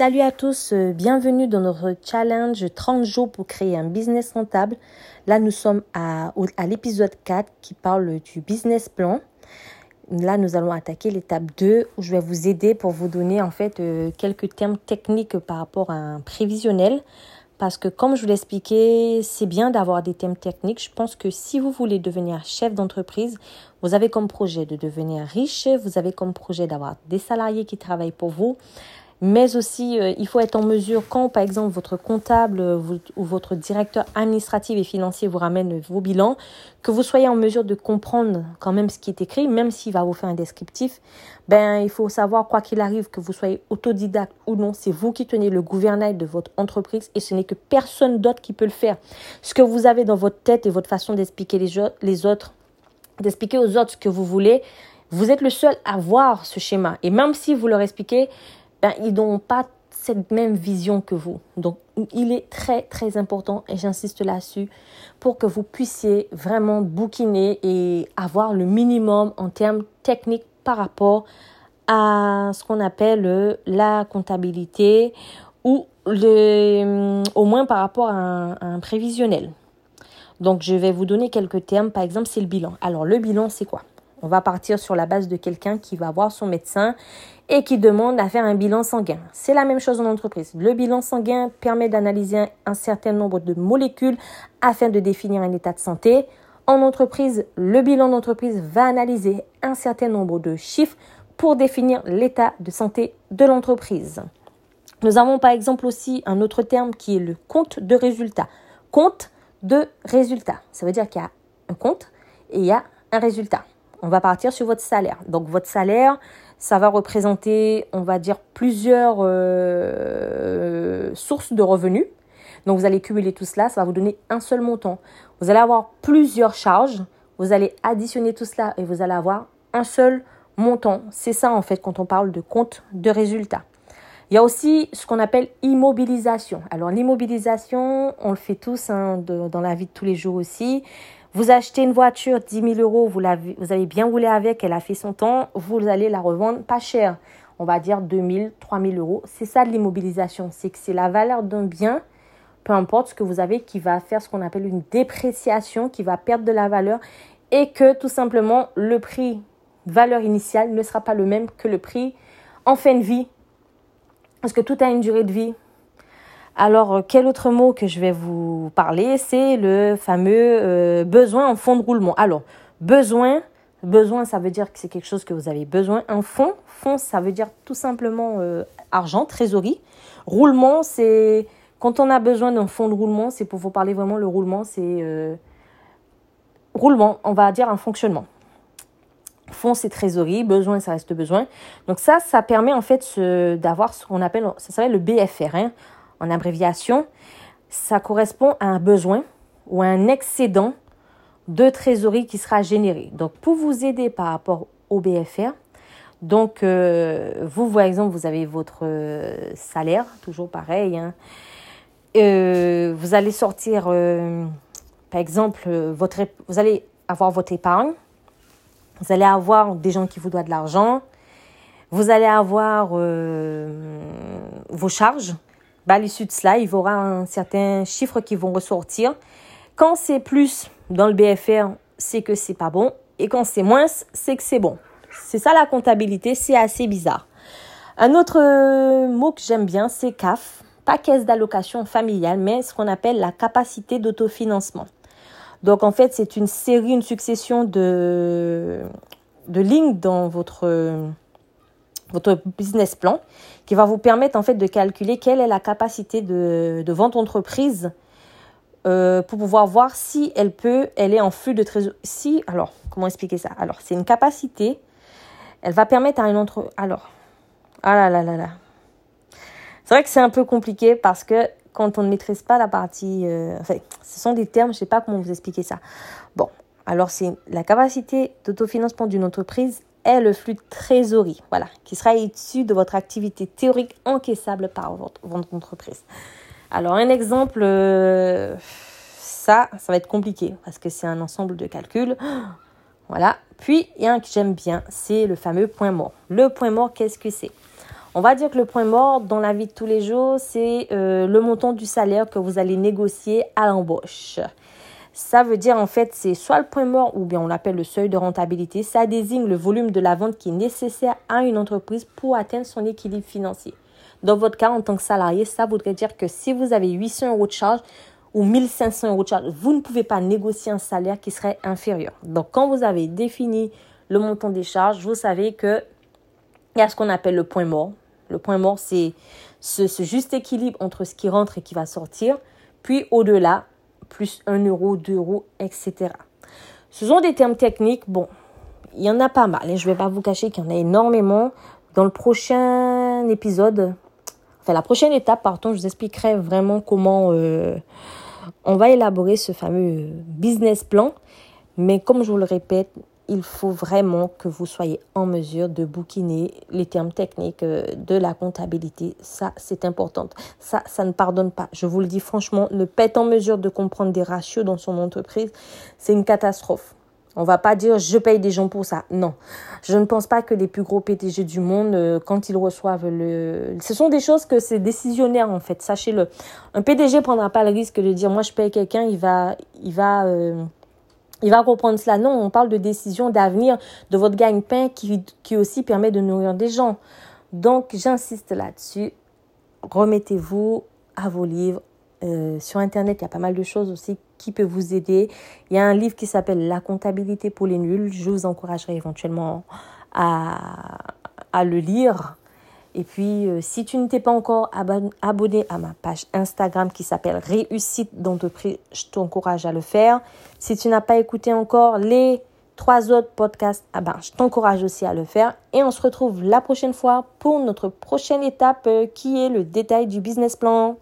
Salut à tous, euh, bienvenue dans notre challenge 30 jours pour créer un business rentable. Là, nous sommes à, l'épisode 4 qui parle du business plan. Là, nous allons attaquer l'étape 2 où je vais vous aider pour vous donner en fait euh, quelques termes techniques par rapport à un prévisionnel. Parce que comme je vous l'ai expliqué, c'est bien d'avoir des thèmes techniques. Je pense que si vous voulez devenir chef d'entreprise, vous avez comme projet de devenir riche, vous avez comme projet d'avoir des salariés qui travaillent pour vous, mais aussi euh, il faut être en mesure quand par exemple votre comptable euh, ou votre directeur administratif et financier vous ramène vos bilans, que vous soyez en mesure de comprendre quand même ce qui est écrit, même s'il va vous faire un descriptif. Ben il faut savoir quoi qu'il arrive que vous soyez autodidacte ou non, c'est vous qui tenez le gouvernail de votre entreprise et ce n'est que personne d'autre qui peut le faire. Ce que vous avez dans votre tête et votre façon d'expliquer les, les autres, d'expliquer aux autres ce que vous voulez, vous êtes le seul à voir ce schéma. Et même si vous leur expliquez, ben, ils n'ont pas cette même vision que vous. Donc, il est très, très important, et j'insiste là-dessus, pour que vous puissiez vraiment bouquiner et avoir le minimum en termes techniques par rapport à ce qu'on appelle la comptabilité ou le, au moins par rapport à un prévisionnel. Donc, je vais vous donner quelques termes. Par exemple, c'est le bilan. Alors, le bilan, c'est quoi? On va partir sur la base de quelqu'un qui va voir son médecin et qui demande à faire un bilan sanguin. C'est la même chose en entreprise. Le bilan sanguin permet d'analyser un certain nombre de molécules afin de définir un état de santé. En entreprise, le bilan d'entreprise va analyser un certain nombre de chiffres pour définir l'état de santé de l'entreprise. Nous avons par exemple aussi un autre terme qui est le compte de résultat. Compte de résultat. Ça veut dire qu'il y a un compte et il y a un résultat. On va partir sur votre salaire. Donc votre salaire, ça va représenter, on va dire, plusieurs euh, sources de revenus. Donc vous allez cumuler tout cela, ça va vous donner un seul montant. Vous allez avoir plusieurs charges, vous allez additionner tout cela et vous allez avoir un seul montant. C'est ça en fait quand on parle de compte de résultat. Il y a aussi ce qu'on appelle immobilisation. Alors l'immobilisation, on le fait tous hein, dans la vie de tous les jours aussi. Vous achetez une voiture 10 000 euros, vous, avez, vous avez bien roulé avec, elle a fait son temps, vous allez la revendre pas cher. On va dire 2 000, 3 000 euros. C'est ça de l'immobilisation. C'est que c'est la valeur d'un bien, peu importe ce que vous avez, qui va faire ce qu'on appelle une dépréciation, qui va perdre de la valeur et que tout simplement le prix valeur initiale ne sera pas le même que le prix en fin de vie. Parce que tout a une durée de vie. Alors, euh, quel autre mot que je vais vous parler C'est le fameux euh, besoin en fonds de roulement. Alors, besoin, besoin, ça veut dire que c'est quelque chose que vous avez besoin. Un fonds, fonds, ça veut dire tout simplement euh, argent, trésorerie. Roulement, c'est quand on a besoin d'un fonds de roulement, c'est pour vous parler vraiment le roulement, c'est roulement, on va dire un fonctionnement. Fonds, c'est trésorerie, besoin, ça reste besoin. Donc ça, ça permet en fait d'avoir ce qu'on appelle, ça s'appelle le BFR. Hein en abréviation, ça correspond à un besoin ou un excédent de trésorerie qui sera généré. Donc, pour vous aider par rapport au BFR, donc, euh, vous, par exemple, vous avez votre euh, salaire, toujours pareil. Hein. Euh, vous allez sortir, par exemple, votre, vous allez avoir votre épargne. Vous allez avoir des gens qui vous doivent de l'argent. Vous allez avoir vos charges bah, à l'issue de cela, il y aura un certain chiffre qui vont ressortir. Quand c'est plus dans le BFR, c'est que c'est pas bon. Et quand c'est moins, c'est que c'est bon. C'est ça la comptabilité, c'est assez bizarre. Un autre euh, mot que j'aime bien, c'est CAF, pas caisse d'allocation familiale, mais ce qu'on appelle la capacité d'autofinancement. Donc en fait, c'est une série, une succession de lignes dans votre votre business plan qui va vous permettre en fait de calculer quelle est la capacité de, vente entreprise euh, pour pouvoir voir si elle peut, elle est en flux de trésor. Si, alors, comment expliquer ça? Alors, c'est une capacité, elle va permettre à une entreprise. Alors, ah là là là là. C'est vrai que c'est un peu compliqué parce que quand on ne maîtrise pas la partie. Euh, enfin, ce sont des termes, je ne sais pas comment vous expliquer ça. Bon, alors c'est la capacité d'autofinancement d'une entreprise est le flux de trésorerie, voilà, qui sera issu de votre activité théorique encaissable par votre, entreprise. Alors un exemple, euh, ça, ça va être compliqué parce que c'est un ensemble de calculs. Voilà. Puis il y a un que j'aime bien, c'est le fameux point mort. Le point mort, qu'est-ce que c'est? On va dire que le point mort dans la vie de tous les jours, c'est euh, le montant du salaire que vous allez négocier à l'embauche. Ça veut dire en fait, c'est soit le point mort ou bien on l'appelle le seuil de rentabilité. Ça désigne le volume de la vente qui est nécessaire à une entreprise pour atteindre son équilibre financier. Dans votre cas, en tant que salarié, ça voudrait dire que si vous avez 800 euros de charge ou 1500 euros de charge, vous ne pouvez pas négocier un salaire qui serait inférieur. Donc, quand vous avez défini le montant des charges, vous savez que il y a ce qu'on appelle le point mort. Le point mort, c'est ce, juste équilibre entre ce qui rentre et qui va sortir. Puis au-delà, plus 1 euro, 2 euros, etc. Ce sont des termes techniques. Bon, il y en a pas mal. Et je ne vais pas vous cacher qu'il y en a énormément. Dans le prochain épisode, enfin la prochaine étape, pardon, je vous expliquerai vraiment comment euh, on va élaborer ce fameux business plan. Mais comme je vous le répète, il faut vraiment que vous soyez en mesure de bouquiner les termes techniques euh, de la comptabilité. Ça, c'est important. Ça, ça ne pardonne pas. Je vous le dis franchement, ne pas être en mesure de comprendre des ratios dans son entreprise, c'est une catastrophe. On va pas dire je paye des gens pour ça. Non. Je ne pense pas que les plus gros PDG du monde, euh, quand ils reçoivent le... Ce sont des choses que c'est décisionnaire en fait, sachez-le. Un PDG prendra pas le risque de dire moi je paye quelqu'un, il va... Il va euh, il va comprendre cela. Non, on parle de décision d'avenir, de votre gagne-pain qui, qui aussi permet de nourrir des gens. Donc, j'insiste là-dessus. Remettez-vous à vos livres. Euh, sur Internet, il y a pas mal de choses aussi qui peuvent vous aider. Il y a un livre qui s'appelle La comptabilité pour les nuls. Je vous encouragerai éventuellement à, à le lire. Et puis, euh, si tu ne t'es pas encore abonné à ma page Instagram qui s'appelle Réussite d'entreprise, je t'encourage à le faire. Si tu n'as pas écouté encore les trois autres podcasts, ah ben, je t'encourage aussi à le faire. Et on se retrouve la prochaine fois pour notre prochaine étape euh, qui est le détail du business plan.